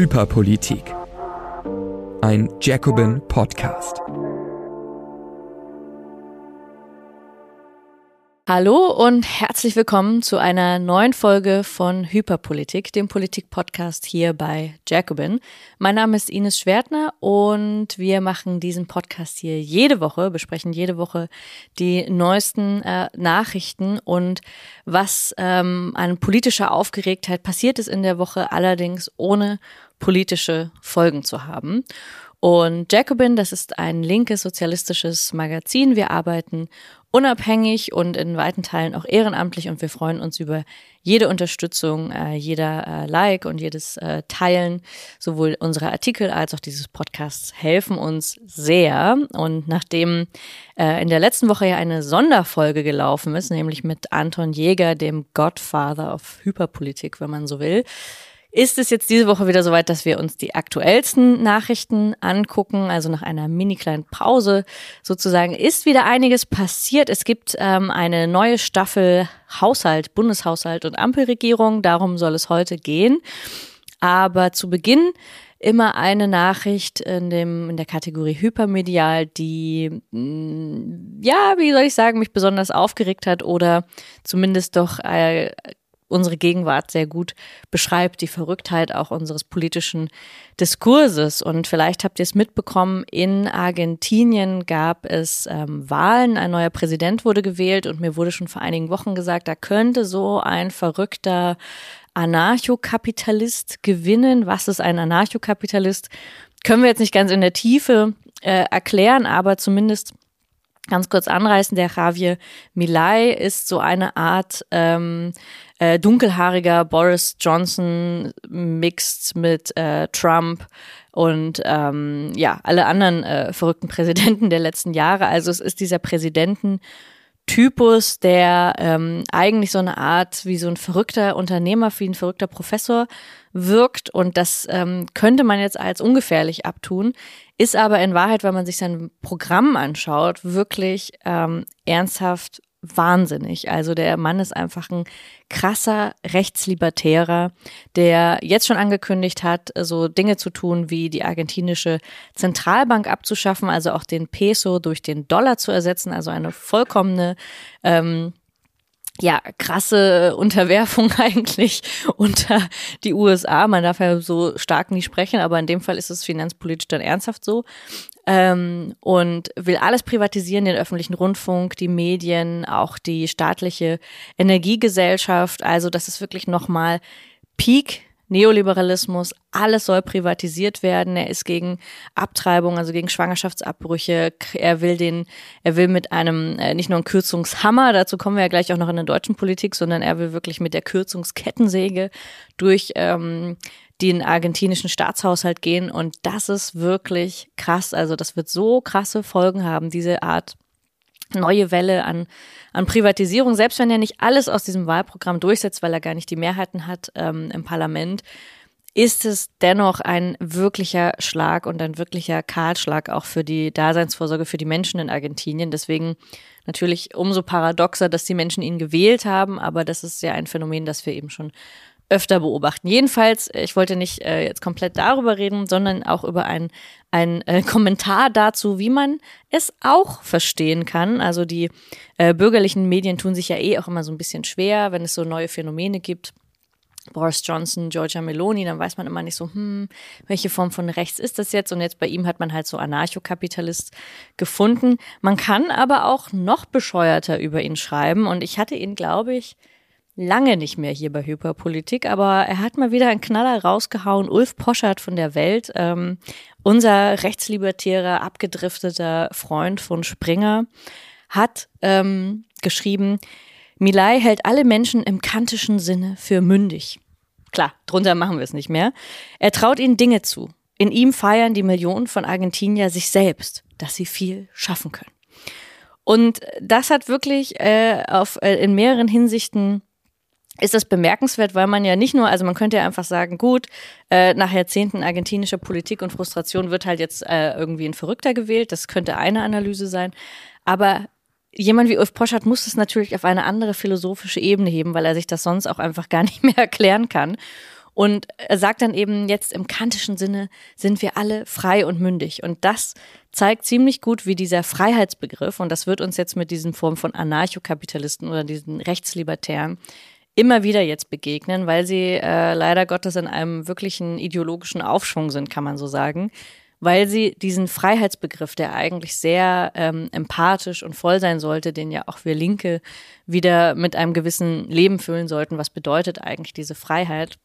Hyperpolitik. Ein Jacobin Podcast. Hallo und herzlich willkommen zu einer neuen Folge von Hyperpolitik, dem Politik-Podcast hier bei Jacobin. Mein Name ist Ines Schwertner und wir machen diesen Podcast hier jede Woche, besprechen jede Woche die neuesten äh, Nachrichten und was ähm, an politischer Aufgeregtheit passiert ist in der Woche, allerdings ohne politische Folgen zu haben. Und Jacobin, das ist ein linkes sozialistisches Magazin. Wir arbeiten unabhängig und in weiten Teilen auch ehrenamtlich und wir freuen uns über jede Unterstützung, äh, jeder äh, Like und jedes äh, Teilen. Sowohl unsere Artikel als auch dieses Podcasts helfen uns sehr. Und nachdem äh, in der letzten Woche ja eine Sonderfolge gelaufen ist, nämlich mit Anton Jäger, dem Godfather of Hyperpolitik, wenn man so will, ist es jetzt diese Woche wieder soweit, dass wir uns die aktuellsten Nachrichten angucken. Also nach einer mini kleinen Pause sozusagen ist wieder einiges passiert. Es gibt ähm, eine neue Staffel Haushalt, Bundeshaushalt und Ampelregierung. Darum soll es heute gehen. Aber zu Beginn immer eine Nachricht in dem in der Kategorie hypermedial, die mm, ja, wie soll ich sagen, mich besonders aufgeregt hat oder zumindest doch äh, unsere Gegenwart sehr gut beschreibt, die Verrücktheit auch unseres politischen Diskurses. Und vielleicht habt ihr es mitbekommen, in Argentinien gab es ähm, Wahlen, ein neuer Präsident wurde gewählt und mir wurde schon vor einigen Wochen gesagt, da könnte so ein verrückter Anarchokapitalist gewinnen. Was ist ein Anarchokapitalist? Können wir jetzt nicht ganz in der Tiefe äh, erklären, aber zumindest ganz kurz anreißen, der Javier Milei ist so eine Art ähm, äh, dunkelhaariger Boris Johnson mixed mit äh, Trump und ähm, ja, alle anderen äh, verrückten Präsidenten der letzten Jahre. Also es ist dieser Präsidenten Typus, der ähm, eigentlich so eine Art wie so ein verrückter Unternehmer, wie ein verrückter Professor wirkt. Und das ähm, könnte man jetzt als ungefährlich abtun, ist aber in Wahrheit, wenn man sich sein Programm anschaut, wirklich ähm, ernsthaft wahnsinnig. Also der Mann ist einfach ein krasser Rechtslibertärer, der jetzt schon angekündigt hat, so Dinge zu tun wie die argentinische Zentralbank abzuschaffen, also auch den Peso durch den Dollar zu ersetzen, also eine vollkommene ähm, ja, krasse Unterwerfung eigentlich unter die USA. Man darf ja so stark nie sprechen, aber in dem Fall ist es finanzpolitisch dann ernsthaft so. Ähm, und will alles privatisieren, den öffentlichen Rundfunk, die Medien, auch die staatliche Energiegesellschaft. Also das ist wirklich nochmal Peak Neoliberalismus, alles soll privatisiert werden. Er ist gegen Abtreibung, also gegen Schwangerschaftsabbrüche. Er will den, er will mit einem, äh, nicht nur einen Kürzungshammer, dazu kommen wir ja gleich auch noch in der deutschen Politik, sondern er will wirklich mit der Kürzungskettensäge durch ähm, den argentinischen Staatshaushalt gehen. Und das ist wirklich krass. Also das wird so krasse Folgen haben, diese Art neue Welle an, an Privatisierung, selbst wenn er nicht alles aus diesem Wahlprogramm durchsetzt, weil er gar nicht die Mehrheiten hat ähm, im Parlament, ist es dennoch ein wirklicher Schlag und ein wirklicher Kahlschlag auch für die Daseinsvorsorge für die Menschen in Argentinien. Deswegen natürlich umso paradoxer, dass die Menschen ihn gewählt haben, aber das ist ja ein Phänomen, das wir eben schon öfter beobachten. Jedenfalls, äh, ich wollte nicht äh, jetzt komplett darüber reden, sondern auch über ein, ein äh, Kommentar dazu, wie man es auch verstehen kann. Also die äh, bürgerlichen Medien tun sich ja eh auch immer so ein bisschen schwer, wenn es so neue Phänomene gibt. Boris Johnson, Georgia Meloni, dann weiß man immer nicht so, hm, welche Form von rechts ist das jetzt? Und jetzt bei ihm hat man halt so Anarchokapitalist gefunden. Man kann aber auch noch bescheuerter über ihn schreiben. Und ich hatte ihn, glaube ich, lange nicht mehr hier bei Hyperpolitik, aber er hat mal wieder einen Knaller rausgehauen. Ulf Poschert von der Welt, ähm, unser rechtslibertärer, abgedrifteter Freund von Springer, hat ähm, geschrieben, Milay hält alle Menschen im kantischen Sinne für mündig. Klar, drunter machen wir es nicht mehr. Er traut ihnen Dinge zu. In ihm feiern die Millionen von Argentinier sich selbst, dass sie viel schaffen können. Und das hat wirklich äh, auf, äh, in mehreren Hinsichten ist das bemerkenswert, weil man ja nicht nur, also man könnte ja einfach sagen, gut, äh, nach Jahrzehnten argentinischer Politik und Frustration wird halt jetzt äh, irgendwie ein Verrückter gewählt. Das könnte eine Analyse sein. Aber jemand wie Ulf Poschardt muss es natürlich auf eine andere philosophische Ebene heben, weil er sich das sonst auch einfach gar nicht mehr erklären kann. Und er sagt dann eben, jetzt im kantischen Sinne sind wir alle frei und mündig. Und das zeigt ziemlich gut, wie dieser Freiheitsbegriff, und das wird uns jetzt mit diesen Formen von Anarchokapitalisten oder diesen Rechtslibertären immer wieder jetzt begegnen, weil sie äh, leider Gottes in einem wirklichen ideologischen Aufschwung sind, kann man so sagen, weil sie diesen Freiheitsbegriff, der eigentlich sehr ähm, empathisch und voll sein sollte, den ja auch wir Linke wieder mit einem gewissen Leben füllen sollten, was bedeutet eigentlich diese Freiheit,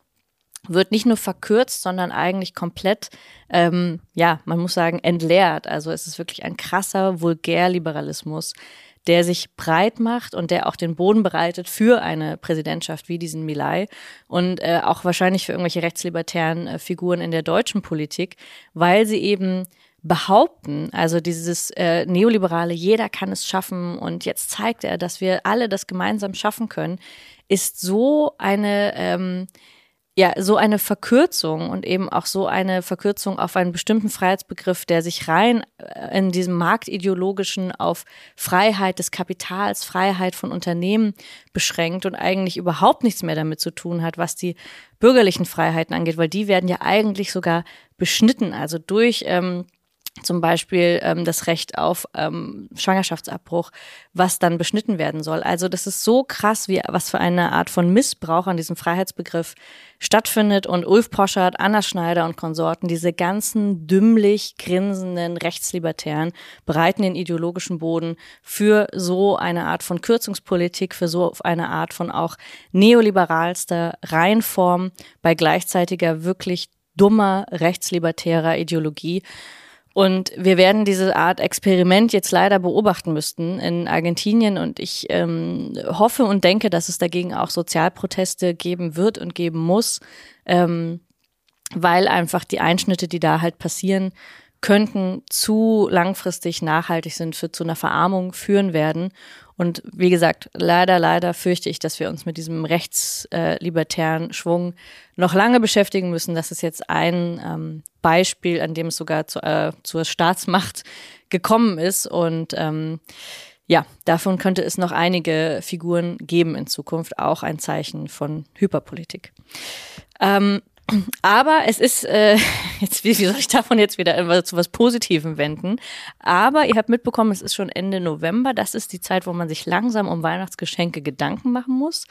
wird nicht nur verkürzt, sondern eigentlich komplett, ähm, ja, man muss sagen, entleert. Also es ist wirklich ein krasser Vulgärliberalismus, der sich breit macht und der auch den Boden bereitet für eine Präsidentschaft wie diesen Milay und äh, auch wahrscheinlich für irgendwelche rechtslibertären äh, Figuren in der deutschen Politik, weil sie eben behaupten, also dieses äh, neoliberale, jeder kann es schaffen und jetzt zeigt er, dass wir alle das gemeinsam schaffen können, ist so eine ähm, ja, so eine Verkürzung und eben auch so eine Verkürzung auf einen bestimmten Freiheitsbegriff, der sich rein äh, in diesem marktideologischen auf Freiheit des Kapitals, Freiheit von Unternehmen beschränkt und eigentlich überhaupt nichts mehr damit zu tun hat, was die bürgerlichen Freiheiten angeht, weil die werden ja eigentlich sogar beschnitten, also durch ähm, zum Beispiel ähm, das Recht auf ähm, Schwangerschaftsabbruch, was dann beschnitten werden soll. Also das ist so krass, wie was für eine Art von Missbrauch an diesem Freiheitsbegriff stattfindet. Und Ulf Poschert, Anna Schneider und Konsorten, diese ganzen dümmlich grinsenden Rechtslibertären, bereiten den ideologischen Boden für so eine Art von Kürzungspolitik, für so eine Art von auch neoliberalster Reihenform bei gleichzeitiger wirklich dummer rechtslibertärer Ideologie. Und wir werden diese Art Experiment jetzt leider beobachten müssten in Argentinien. Und ich ähm, hoffe und denke, dass es dagegen auch Sozialproteste geben wird und geben muss, ähm, weil einfach die Einschnitte, die da halt passieren, könnten zu langfristig nachhaltig sind, für zu einer Verarmung führen werden. Und wie gesagt, leider, leider fürchte ich, dass wir uns mit diesem rechtslibertären äh, Schwung noch lange beschäftigen müssen. Das ist jetzt ein ähm, Beispiel, an dem es sogar zu, äh, zur Staatsmacht gekommen ist. Und ähm, ja, davon könnte es noch einige Figuren geben in Zukunft, auch ein Zeichen von Hyperpolitik. Ähm, aber es ist, äh, jetzt, wie, wie soll ich davon jetzt wieder zu was Positivem wenden? Aber ihr habt mitbekommen, es ist schon Ende November. Das ist die Zeit, wo man sich langsam um Weihnachtsgeschenke Gedanken machen muss.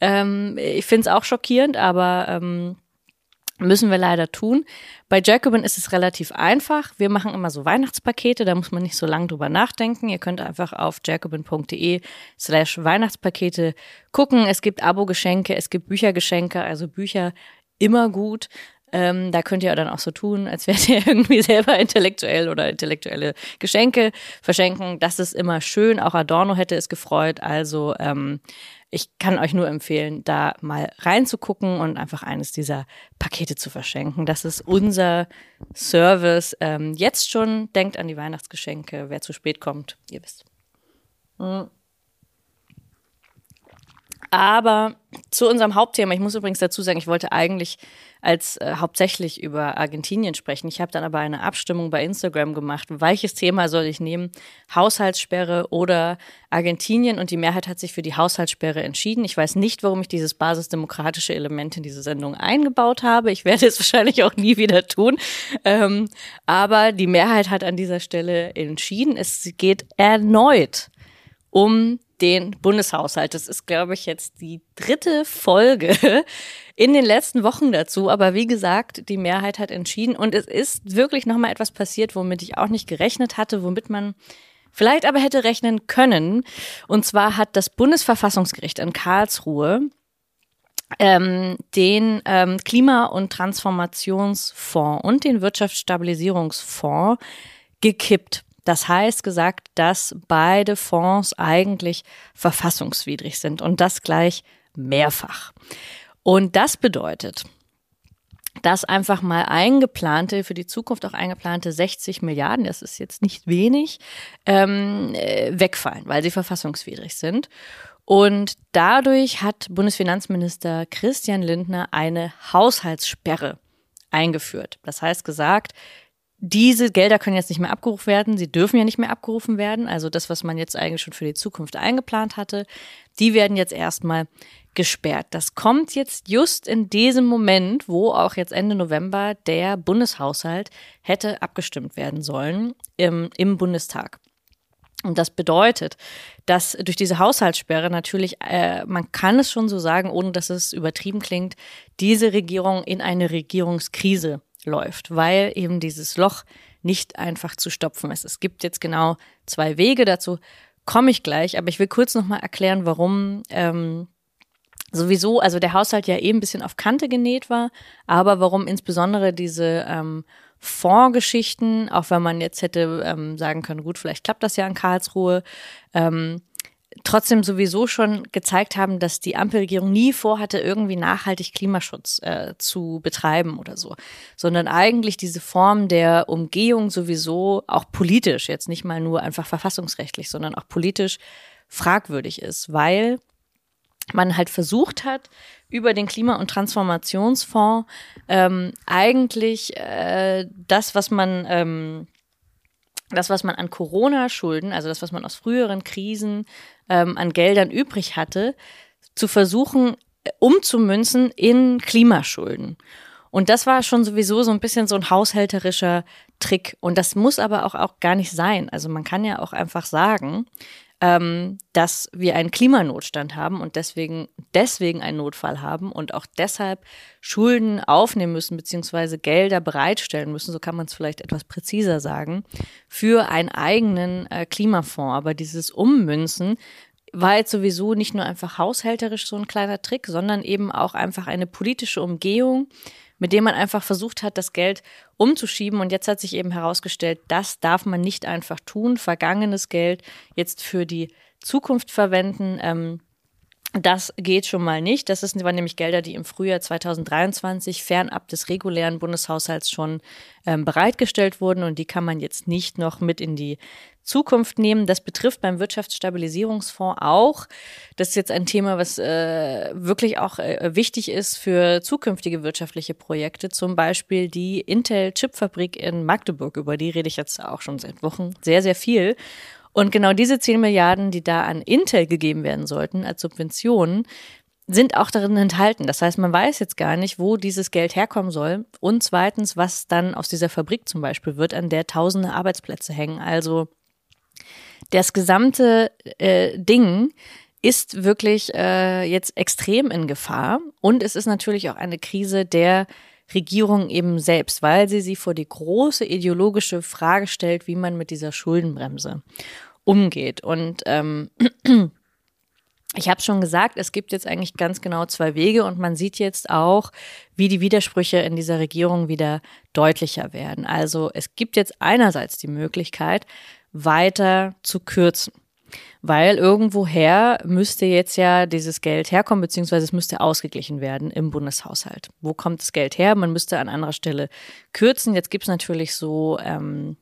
Ähm, ich finde es auch schockierend, aber ähm, müssen wir leider tun. Bei Jacobin ist es relativ einfach. Wir machen immer so Weihnachtspakete, da muss man nicht so lange drüber nachdenken. Ihr könnt einfach auf jacobin.de slash Weihnachtspakete gucken. Es gibt Abo-Geschenke, es gibt Büchergeschenke, also Bücher immer gut. Ähm, da könnt ihr dann auch so tun, als wärt ihr irgendwie selber intellektuell oder intellektuelle Geschenke verschenken. Das ist immer schön. Auch Adorno hätte es gefreut. Also ähm, ich kann euch nur empfehlen, da mal reinzugucken und einfach eines dieser Pakete zu verschenken. Das ist unser Service. Ähm, jetzt schon denkt an die Weihnachtsgeschenke. Wer zu spät kommt, ihr wisst. Mhm. Aber zu unserem Hauptthema, ich muss übrigens dazu sagen, ich wollte eigentlich als äh, hauptsächlich über Argentinien sprechen. Ich habe dann aber eine Abstimmung bei Instagram gemacht. Welches Thema soll ich nehmen? Haushaltssperre oder Argentinien? Und die Mehrheit hat sich für die Haushaltssperre entschieden. Ich weiß nicht, warum ich dieses basisdemokratische Element in diese Sendung eingebaut habe. Ich werde es wahrscheinlich auch nie wieder tun. Ähm, aber die Mehrheit hat an dieser Stelle entschieden. Es geht erneut um den Bundeshaushalt. Das ist, glaube ich, jetzt die dritte Folge in den letzten Wochen dazu. Aber wie gesagt, die Mehrheit hat entschieden und es ist wirklich nochmal etwas passiert, womit ich auch nicht gerechnet hatte, womit man vielleicht aber hätte rechnen können. Und zwar hat das Bundesverfassungsgericht in Karlsruhe ähm, den ähm, Klima- und Transformationsfonds und den Wirtschaftsstabilisierungsfonds gekippt. Das heißt gesagt, dass beide Fonds eigentlich verfassungswidrig sind und das gleich mehrfach. Und das bedeutet, dass einfach mal eingeplante, für die Zukunft auch eingeplante 60 Milliarden, das ist jetzt nicht wenig, ähm, äh, wegfallen, weil sie verfassungswidrig sind. Und dadurch hat Bundesfinanzminister Christian Lindner eine Haushaltssperre eingeführt. Das heißt gesagt, diese Gelder können jetzt nicht mehr abgerufen werden, sie dürfen ja nicht mehr abgerufen werden. Also das, was man jetzt eigentlich schon für die Zukunft eingeplant hatte, die werden jetzt erstmal gesperrt. Das kommt jetzt just in diesem Moment, wo auch jetzt Ende November der Bundeshaushalt hätte abgestimmt werden sollen im, im Bundestag. Und das bedeutet, dass durch diese Haushaltssperre natürlich, äh, man kann es schon so sagen, ohne dass es übertrieben klingt, diese Regierung in eine Regierungskrise läuft, weil eben dieses Loch nicht einfach zu stopfen ist. Es gibt jetzt genau zwei Wege dazu, komme ich gleich, aber ich will kurz nochmal erklären, warum ähm, sowieso, also der Haushalt ja eben ein bisschen auf Kante genäht war, aber warum insbesondere diese ähm, Fondsgeschichten, auch wenn man jetzt hätte ähm, sagen können, gut, vielleicht klappt das ja in Karlsruhe, ähm, trotzdem sowieso schon gezeigt haben, dass die Ampelregierung nie vorhatte, irgendwie nachhaltig Klimaschutz äh, zu betreiben oder so, sondern eigentlich diese Form der Umgehung sowieso auch politisch, jetzt nicht mal nur einfach verfassungsrechtlich, sondern auch politisch fragwürdig ist, weil man halt versucht hat, über den Klima- und Transformationsfonds ähm, eigentlich äh, das, was man ähm, das, was man an Corona-Schulden, also das, was man aus früheren Krisen ähm, an Geldern übrig hatte, zu versuchen äh, umzumünzen in Klimaschulden. Und das war schon sowieso so ein bisschen so ein haushälterischer Trick. Und das muss aber auch, auch gar nicht sein. Also man kann ja auch einfach sagen, ähm, dass wir einen Klimanotstand haben und deswegen, deswegen einen Notfall haben und auch deshalb Schulden aufnehmen müssen, beziehungsweise Gelder bereitstellen müssen, so kann man es vielleicht etwas präziser sagen, für einen eigenen äh, Klimafonds. Aber dieses Ummünzen war jetzt sowieso nicht nur einfach haushälterisch so ein kleiner Trick, sondern eben auch einfach eine politische Umgehung mit dem man einfach versucht hat, das Geld umzuschieben. Und jetzt hat sich eben herausgestellt, das darf man nicht einfach tun. Vergangenes Geld jetzt für die Zukunft verwenden. Ähm, das geht schon mal nicht. Das waren nämlich Gelder, die im Frühjahr 2023 fernab des regulären Bundeshaushalts schon ähm, bereitgestellt wurden und die kann man jetzt nicht noch mit in die Zukunft nehmen. Das betrifft beim Wirtschaftsstabilisierungsfonds auch. Das ist jetzt ein Thema, was äh, wirklich auch äh, wichtig ist für zukünftige wirtschaftliche Projekte, zum Beispiel die Intel-Chipfabrik in Magdeburg. Über die rede ich jetzt auch schon seit Wochen sehr, sehr viel. Und genau diese 10 Milliarden, die da an Intel gegeben werden sollten als Subventionen, sind auch darin enthalten. Das heißt, man weiß jetzt gar nicht, wo dieses Geld herkommen soll. Und zweitens, was dann aus dieser Fabrik zum Beispiel wird, an der tausende Arbeitsplätze hängen. Also das gesamte äh, Ding ist wirklich äh, jetzt extrem in Gefahr. Und es ist natürlich auch eine Krise der Regierung eben selbst, weil sie sie vor die große ideologische Frage stellt, wie man mit dieser Schuldenbremse umgeht. Und ähm, ich habe schon gesagt, es gibt jetzt eigentlich ganz genau zwei Wege und man sieht jetzt auch, wie die Widersprüche in dieser Regierung wieder deutlicher werden. Also es gibt jetzt einerseits die Möglichkeit, weiter zu kürzen weil irgendwoher müsste jetzt ja dieses Geld herkommen, beziehungsweise es müsste ausgeglichen werden im Bundeshaushalt. Wo kommt das Geld her? Man müsste an anderer Stelle kürzen. Jetzt gibt es natürlich so ähm,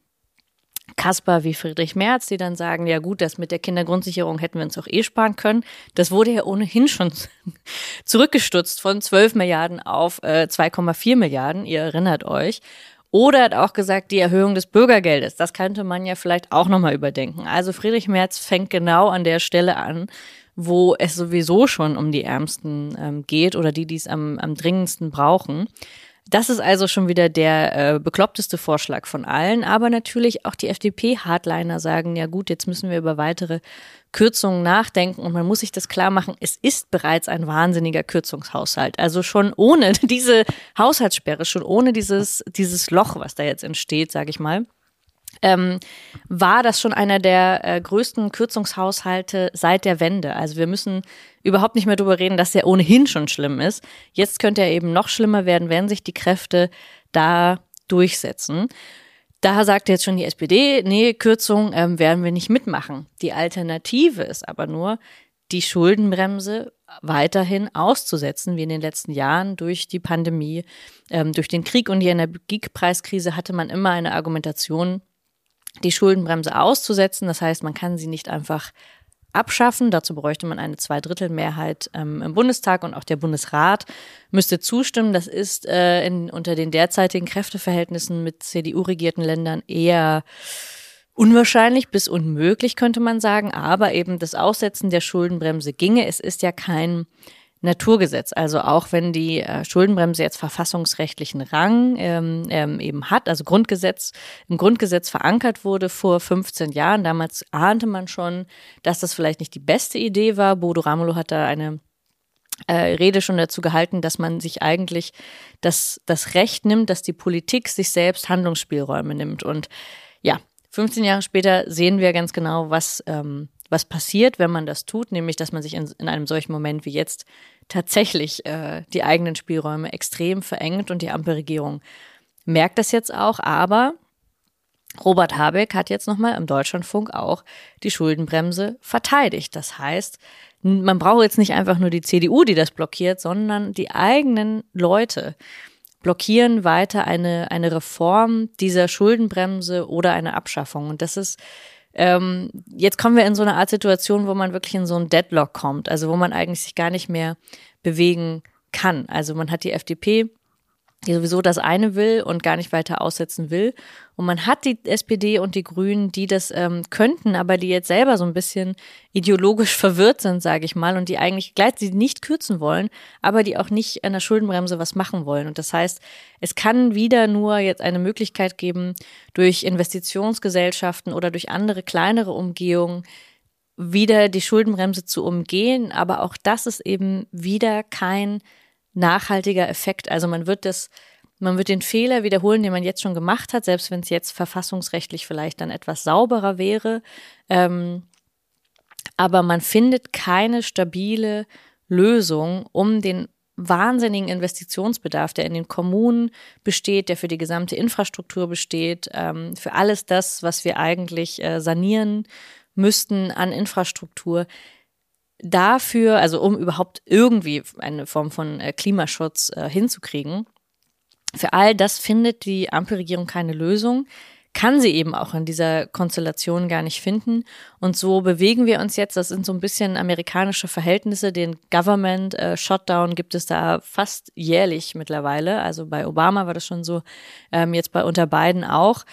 Kasper wie Friedrich Merz, die dann sagen, ja gut, das mit der Kindergrundsicherung hätten wir uns auch eh sparen können. Das wurde ja ohnehin schon zurückgestutzt von 12 Milliarden auf äh, 2,4 Milliarden, ihr erinnert euch. Oder hat auch gesagt, die Erhöhung des Bürgergeldes. Das könnte man ja vielleicht auch nochmal überdenken. Also Friedrich Merz fängt genau an der Stelle an, wo es sowieso schon um die Ärmsten ähm, geht oder die, die es am, am dringendsten brauchen. Das ist also schon wieder der äh, bekloppteste Vorschlag von allen. Aber natürlich auch die FDP-Hardliner sagen, ja gut, jetzt müssen wir über weitere Kürzungen nachdenken und man muss sich das klar machen, es ist bereits ein wahnsinniger Kürzungshaushalt. Also schon ohne diese Haushaltssperre, schon ohne dieses, dieses Loch, was da jetzt entsteht, sage ich mal ähm, war das schon einer der äh, größten Kürzungshaushalte seit der Wende. Also wir müssen überhaupt nicht mehr darüber reden, dass der ohnehin schon schlimm ist. Jetzt könnte er eben noch schlimmer werden, wenn sich die Kräfte da durchsetzen. Da sagt jetzt schon die SPD, nee, Kürzung ähm, werden wir nicht mitmachen. Die Alternative ist aber nur, die Schuldenbremse weiterhin auszusetzen, wie in den letzten Jahren durch die Pandemie, ähm, durch den Krieg und die Energiepreiskrise hatte man immer eine Argumentation, die Schuldenbremse auszusetzen. Das heißt, man kann sie nicht einfach abschaffen. Dazu bräuchte man eine Zweidrittelmehrheit ähm, im Bundestag und auch der Bundesrat müsste zustimmen. Das ist äh, in, unter den derzeitigen Kräfteverhältnissen mit CDU-regierten Ländern eher unwahrscheinlich bis unmöglich, könnte man sagen. Aber eben das Aussetzen der Schuldenbremse ginge. Es ist ja kein Naturgesetz. Also auch wenn die äh, Schuldenbremse jetzt verfassungsrechtlichen Rang ähm, ähm, eben hat, also Grundgesetz, im Grundgesetz verankert wurde vor 15 Jahren. Damals ahnte man schon, dass das vielleicht nicht die beste Idee war. Bodo Ramelow hat da eine äh, Rede schon dazu gehalten, dass man sich eigentlich das, das Recht nimmt, dass die Politik sich selbst Handlungsspielräume nimmt. Und ja, 15 Jahre später sehen wir ganz genau, was ähm, was passiert, wenn man das tut, nämlich dass man sich in, in einem solchen Moment wie jetzt tatsächlich äh, die eigenen Spielräume extrem verengt und die Ampelregierung merkt das jetzt auch, aber Robert Habeck hat jetzt nochmal im Deutschlandfunk auch die Schuldenbremse verteidigt. Das heißt, man braucht jetzt nicht einfach nur die CDU, die das blockiert, sondern die eigenen Leute blockieren weiter eine, eine Reform dieser Schuldenbremse oder eine Abschaffung. Und das ist ähm, jetzt kommen wir in so eine Art Situation, wo man wirklich in so einen Deadlock kommt, also wo man eigentlich sich gar nicht mehr bewegen kann. Also man hat die FDP die sowieso das eine will und gar nicht weiter aussetzen will. Und man hat die SPD und die Grünen, die das ähm, könnten, aber die jetzt selber so ein bisschen ideologisch verwirrt sind, sage ich mal, und die eigentlich gleichzeitig nicht kürzen wollen, aber die auch nicht an der Schuldenbremse was machen wollen. Und das heißt, es kann wieder nur jetzt eine Möglichkeit geben, durch Investitionsgesellschaften oder durch andere kleinere Umgehungen wieder die Schuldenbremse zu umgehen. Aber auch das ist eben wieder kein nachhaltiger Effekt. Also man wird das, man wird den Fehler wiederholen, den man jetzt schon gemacht hat, selbst wenn es jetzt verfassungsrechtlich vielleicht dann etwas sauberer wäre. Ähm, aber man findet keine stabile Lösung, um den wahnsinnigen Investitionsbedarf, der in den Kommunen besteht, der für die gesamte Infrastruktur besteht, ähm, für alles das, was wir eigentlich äh, sanieren müssten an Infrastruktur, dafür, also um überhaupt irgendwie eine Form von äh, Klimaschutz äh, hinzukriegen, für all das findet die Ampelregierung keine Lösung, kann sie eben auch in dieser Konstellation gar nicht finden. Und so bewegen wir uns jetzt, das sind so ein bisschen amerikanische Verhältnisse, den Government äh, Shutdown gibt es da fast jährlich mittlerweile. Also bei Obama war das schon so, ähm, jetzt bei unter Biden auch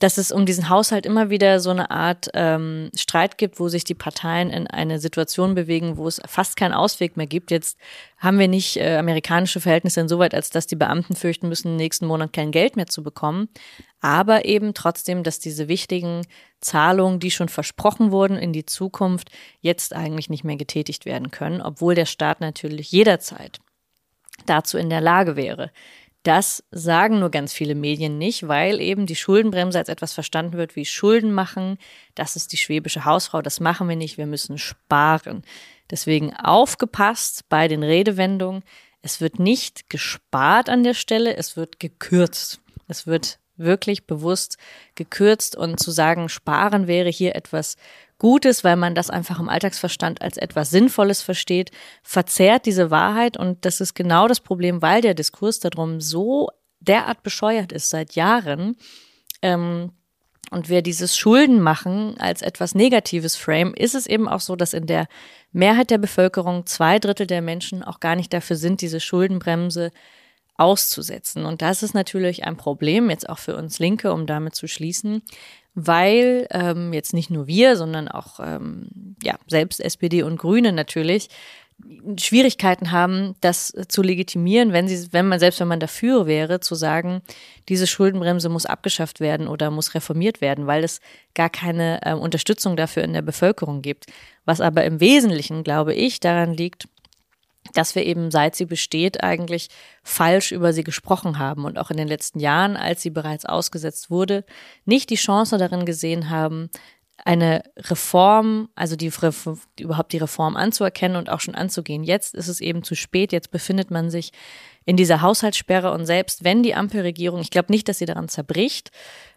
dass es um diesen Haushalt immer wieder so eine Art ähm, Streit gibt, wo sich die Parteien in eine Situation bewegen, wo es fast keinen Ausweg mehr gibt. Jetzt haben wir nicht äh, amerikanische Verhältnisse insoweit, als dass die Beamten fürchten müssen, nächsten Monat kein Geld mehr zu bekommen. Aber eben trotzdem, dass diese wichtigen Zahlungen, die schon versprochen wurden in die Zukunft, jetzt eigentlich nicht mehr getätigt werden können, obwohl der Staat natürlich jederzeit dazu in der Lage wäre. Das sagen nur ganz viele Medien nicht, weil eben die Schuldenbremse als etwas verstanden wird wie Schulden machen. Das ist die schwäbische Hausfrau, das machen wir nicht, wir müssen sparen. Deswegen aufgepasst bei den Redewendungen. Es wird nicht gespart an der Stelle, es wird gekürzt. Es wird wirklich bewusst gekürzt und zu sagen, sparen wäre hier etwas Gutes, weil man das einfach im Alltagsverstand als etwas Sinnvolles versteht, verzerrt diese Wahrheit und das ist genau das Problem, weil der Diskurs darum so derart bescheuert ist seit Jahren. Ähm, und wir dieses Schulden machen als etwas Negatives frame, ist es eben auch so, dass in der Mehrheit der Bevölkerung zwei Drittel der Menschen auch gar nicht dafür sind, diese Schuldenbremse auszusetzen. Und das ist natürlich ein Problem, jetzt auch für uns Linke, um damit zu schließen, weil ähm, jetzt nicht nur wir, sondern auch ähm, ja, selbst SPD und Grüne natürlich Schwierigkeiten haben, das zu legitimieren, wenn sie, wenn man, selbst wenn man dafür wäre, zu sagen, diese Schuldenbremse muss abgeschafft werden oder muss reformiert werden, weil es gar keine äh, Unterstützung dafür in der Bevölkerung gibt. Was aber im Wesentlichen, glaube ich, daran liegt, dass wir eben seit sie besteht eigentlich falsch über sie gesprochen haben und auch in den letzten Jahren, als sie bereits ausgesetzt wurde, nicht die Chance darin gesehen haben, eine Reform, also die, überhaupt die Reform anzuerkennen und auch schon anzugehen. Jetzt ist es eben zu spät, jetzt befindet man sich in dieser Haushaltssperre und selbst wenn die Ampelregierung, ich glaube nicht, dass sie daran zerbricht,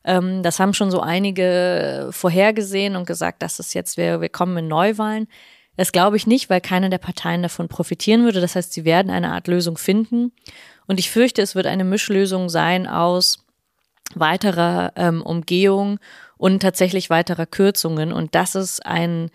ähm, das haben schon so einige vorhergesehen und gesagt, dass es jetzt, wir, wir kommen in Neuwahlen. Das glaube ich nicht, weil keine der Parteien davon profitieren würde. Das heißt, sie werden eine Art Lösung finden. Und ich fürchte, es wird eine Mischlösung sein aus weiterer ähm, Umgehung und tatsächlich weiterer Kürzungen. Und das ist ein,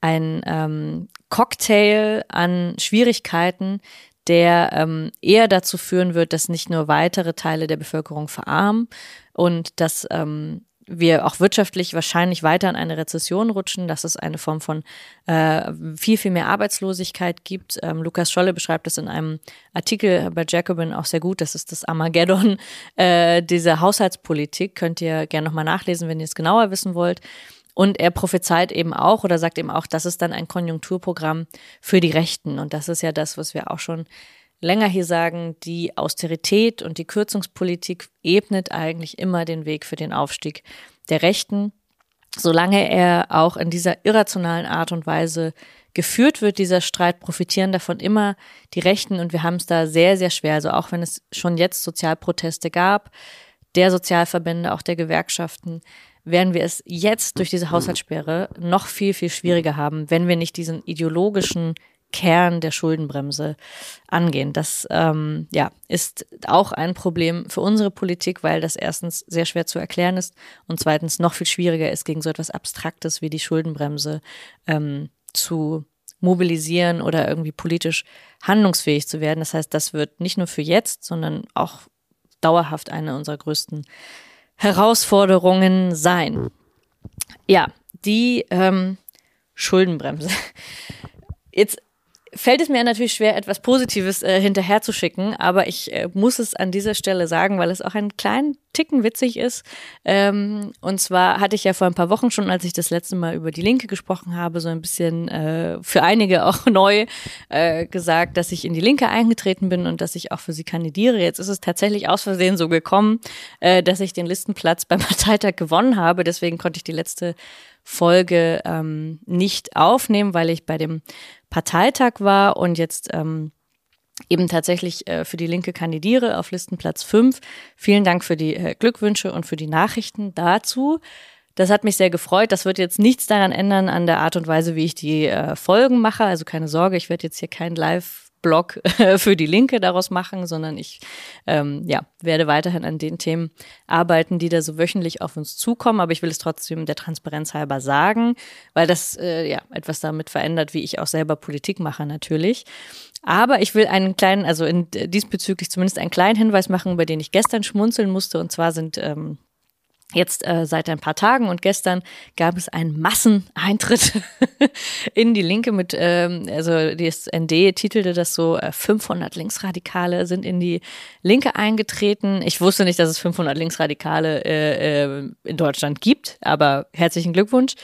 ein ähm, Cocktail an Schwierigkeiten, der ähm, eher dazu führen wird, dass nicht nur weitere Teile der Bevölkerung verarmen und dass ähm, wir auch wirtschaftlich wahrscheinlich weiter in eine Rezession rutschen, dass es eine Form von äh, viel, viel mehr Arbeitslosigkeit gibt. Ähm, Lukas Scholle beschreibt das in einem Artikel bei Jacobin auch sehr gut. Das ist das Armageddon äh, dieser Haushaltspolitik. Könnt ihr gerne nochmal nachlesen, wenn ihr es genauer wissen wollt. Und er prophezeit eben auch oder sagt eben auch, das ist dann ein Konjunkturprogramm für die Rechten. Und das ist ja das, was wir auch schon länger hier sagen, die Austerität und die Kürzungspolitik ebnet eigentlich immer den Weg für den Aufstieg der Rechten. Solange er auch in dieser irrationalen Art und Weise geführt wird, dieser Streit, profitieren davon immer die Rechten und wir haben es da sehr, sehr schwer. Also auch wenn es schon jetzt Sozialproteste gab, der Sozialverbände, auch der Gewerkschaften, werden wir es jetzt durch diese Haushaltssperre noch viel, viel schwieriger haben, wenn wir nicht diesen ideologischen Kern der Schuldenbremse angehen. Das ähm, ja, ist auch ein Problem für unsere Politik, weil das erstens sehr schwer zu erklären ist und zweitens noch viel schwieriger ist, gegen so etwas Abstraktes wie die Schuldenbremse ähm, zu mobilisieren oder irgendwie politisch handlungsfähig zu werden. Das heißt, das wird nicht nur für jetzt, sondern auch dauerhaft eine unserer größten Herausforderungen sein. Ja, die ähm, Schuldenbremse. Jetzt fällt es mir natürlich schwer, etwas Positives äh, hinterherzuschicken, aber ich äh, muss es an dieser Stelle sagen, weil es auch einen kleinen Ticken witzig ist. Ähm, und zwar hatte ich ja vor ein paar Wochen schon, als ich das letzte Mal über die Linke gesprochen habe, so ein bisschen äh, für einige auch neu äh, gesagt, dass ich in die Linke eingetreten bin und dass ich auch für sie kandidiere. Jetzt ist es tatsächlich aus Versehen so gekommen, äh, dass ich den Listenplatz beim Parteitag gewonnen habe. Deswegen konnte ich die letzte Folge ähm, nicht aufnehmen, weil ich bei dem Parteitag war und jetzt ähm, eben tatsächlich äh, für die Linke kandidiere auf Listenplatz 5. Vielen Dank für die äh, Glückwünsche und für die Nachrichten dazu. Das hat mich sehr gefreut. Das wird jetzt nichts daran ändern an der Art und Weise, wie ich die äh, Folgen mache. Also keine Sorge, ich werde jetzt hier kein Live Blog für die Linke daraus machen, sondern ich ähm, ja, werde weiterhin an den Themen arbeiten, die da so wöchentlich auf uns zukommen. Aber ich will es trotzdem der Transparenz halber sagen, weil das äh, ja etwas damit verändert, wie ich auch selber Politik mache natürlich. Aber ich will einen kleinen, also in, diesbezüglich zumindest einen kleinen Hinweis machen, über den ich gestern schmunzeln musste. Und zwar sind ähm, Jetzt äh, seit ein paar Tagen und gestern gab es einen Masseneintritt in die Linke mit, ähm, also das ND titelte das so, äh, 500 Linksradikale sind in die Linke eingetreten. Ich wusste nicht, dass es 500 Linksradikale äh, äh, in Deutschland gibt, aber herzlichen Glückwunsch.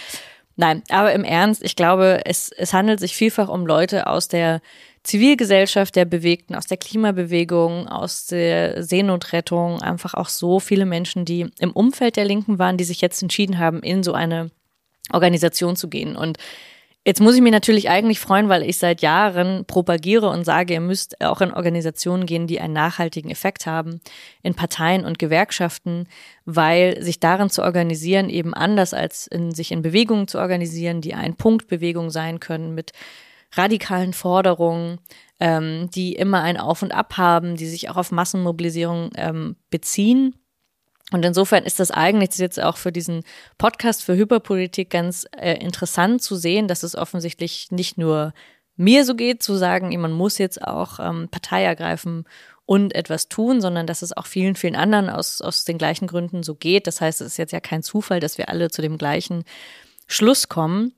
Nein, aber im Ernst, ich glaube, es, es handelt sich vielfach um Leute aus der Zivilgesellschaft der Bewegten, aus der Klimabewegung, aus der Seenotrettung, einfach auch so viele Menschen, die im Umfeld der Linken waren, die sich jetzt entschieden haben, in so eine Organisation zu gehen. Und Jetzt muss ich mich natürlich eigentlich freuen, weil ich seit Jahren propagiere und sage, ihr müsst auch in Organisationen gehen, die einen nachhaltigen Effekt haben, in Parteien und Gewerkschaften, weil sich darin zu organisieren eben anders als in sich in Bewegungen zu organisieren, die ein Punktbewegung sein können mit radikalen Forderungen, ähm, die immer ein Auf und Ab haben, die sich auch auf Massenmobilisierung ähm, beziehen. Und insofern ist das eigentlich jetzt auch für diesen Podcast für Hyperpolitik ganz äh, interessant zu sehen, dass es offensichtlich nicht nur mir so geht, zu sagen, man muss jetzt auch ähm, Partei ergreifen und etwas tun, sondern dass es auch vielen, vielen anderen aus, aus den gleichen Gründen so geht. Das heißt, es ist jetzt ja kein Zufall, dass wir alle zu dem gleichen Schluss kommen.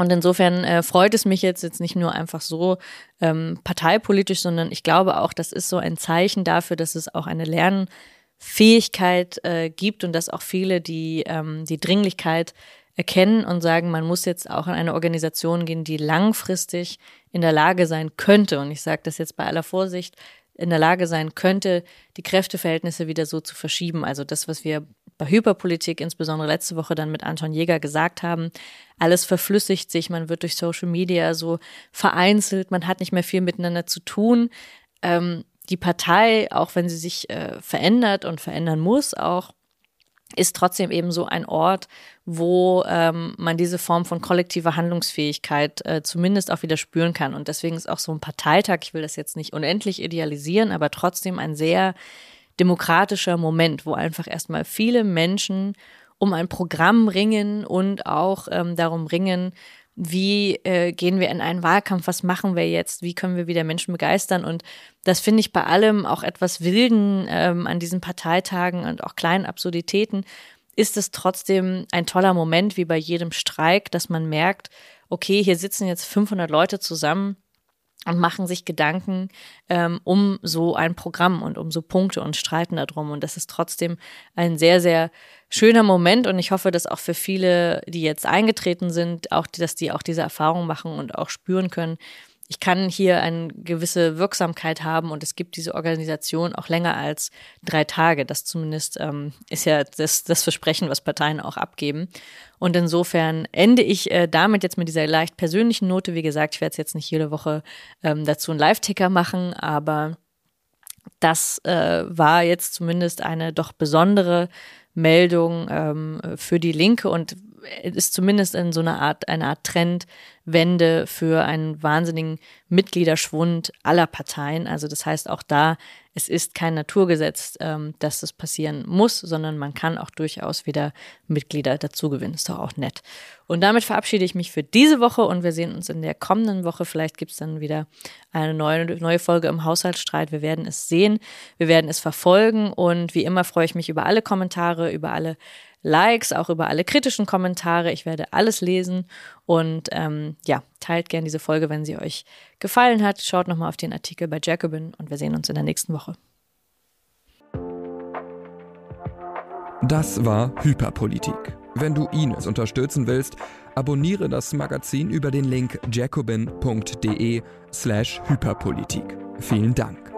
Und insofern äh, freut es mich jetzt, jetzt nicht nur einfach so ähm, parteipolitisch, sondern ich glaube auch, das ist so ein Zeichen dafür, dass es auch eine Lernfähigkeit äh, gibt und dass auch viele die, ähm, die Dringlichkeit erkennen und sagen, man muss jetzt auch in eine Organisation gehen, die langfristig in der Lage sein könnte, und ich sage das jetzt bei aller Vorsicht, in der Lage sein könnte, die Kräfteverhältnisse wieder so zu verschieben. Also das, was wir bei Hyperpolitik, insbesondere letzte Woche dann mit Anton Jäger gesagt haben, alles verflüssigt sich, man wird durch Social Media so vereinzelt, man hat nicht mehr viel miteinander zu tun. Ähm, die Partei, auch wenn sie sich äh, verändert und verändern muss, auch ist trotzdem eben so ein Ort, wo ähm, man diese Form von kollektiver Handlungsfähigkeit äh, zumindest auch wieder spüren kann. Und deswegen ist auch so ein Parteitag, ich will das jetzt nicht unendlich idealisieren, aber trotzdem ein sehr demokratischer Moment, wo einfach erstmal viele Menschen um ein Programm ringen und auch ähm, darum ringen, wie äh, gehen wir in einen Wahlkampf, was machen wir jetzt, wie können wir wieder Menschen begeistern. Und das finde ich bei allem auch etwas Wilden ähm, an diesen Parteitagen und auch kleinen Absurditäten, ist es trotzdem ein toller Moment, wie bei jedem Streik, dass man merkt, okay, hier sitzen jetzt 500 Leute zusammen und machen sich Gedanken ähm, um so ein Programm und um so Punkte und streiten darum. Und das ist trotzdem ein sehr, sehr schöner Moment. Und ich hoffe, dass auch für viele, die jetzt eingetreten sind, auch, dass die auch diese Erfahrung machen und auch spüren können, ich kann hier eine gewisse Wirksamkeit haben und es gibt diese Organisation auch länger als drei Tage. Das zumindest ähm, ist ja das, das Versprechen, was Parteien auch abgeben. Und insofern ende ich äh, damit jetzt mit dieser leicht persönlichen Note. Wie gesagt, ich werde jetzt nicht jede Woche ähm, dazu einen Live-Ticker machen, aber das äh, war jetzt zumindest eine doch besondere Meldung ähm, für die Linke und ist zumindest in so einer Art, eine Art Trendwende für einen wahnsinnigen Mitgliederschwund aller Parteien. Also das heißt auch da, es ist kein Naturgesetz, ähm, dass das passieren muss, sondern man kann auch durchaus wieder Mitglieder dazugewinnen. Ist doch auch nett. Und damit verabschiede ich mich für diese Woche und wir sehen uns in der kommenden Woche. Vielleicht gibt es dann wieder eine neue, neue Folge im Haushaltsstreit. Wir werden es sehen, wir werden es verfolgen und wie immer freue ich mich über alle Kommentare, über alle Likes, auch über alle kritischen Kommentare. Ich werde alles lesen und ähm, ja, teilt gerne diese Folge, wenn sie euch gefallen hat. Schaut nochmal auf den Artikel bei Jacobin und wir sehen uns in der nächsten Woche. Das war Hyperpolitik. Wenn du Ines unterstützen willst, abonniere das Magazin über den Link jacobin.de slash Hyperpolitik. Vielen Dank.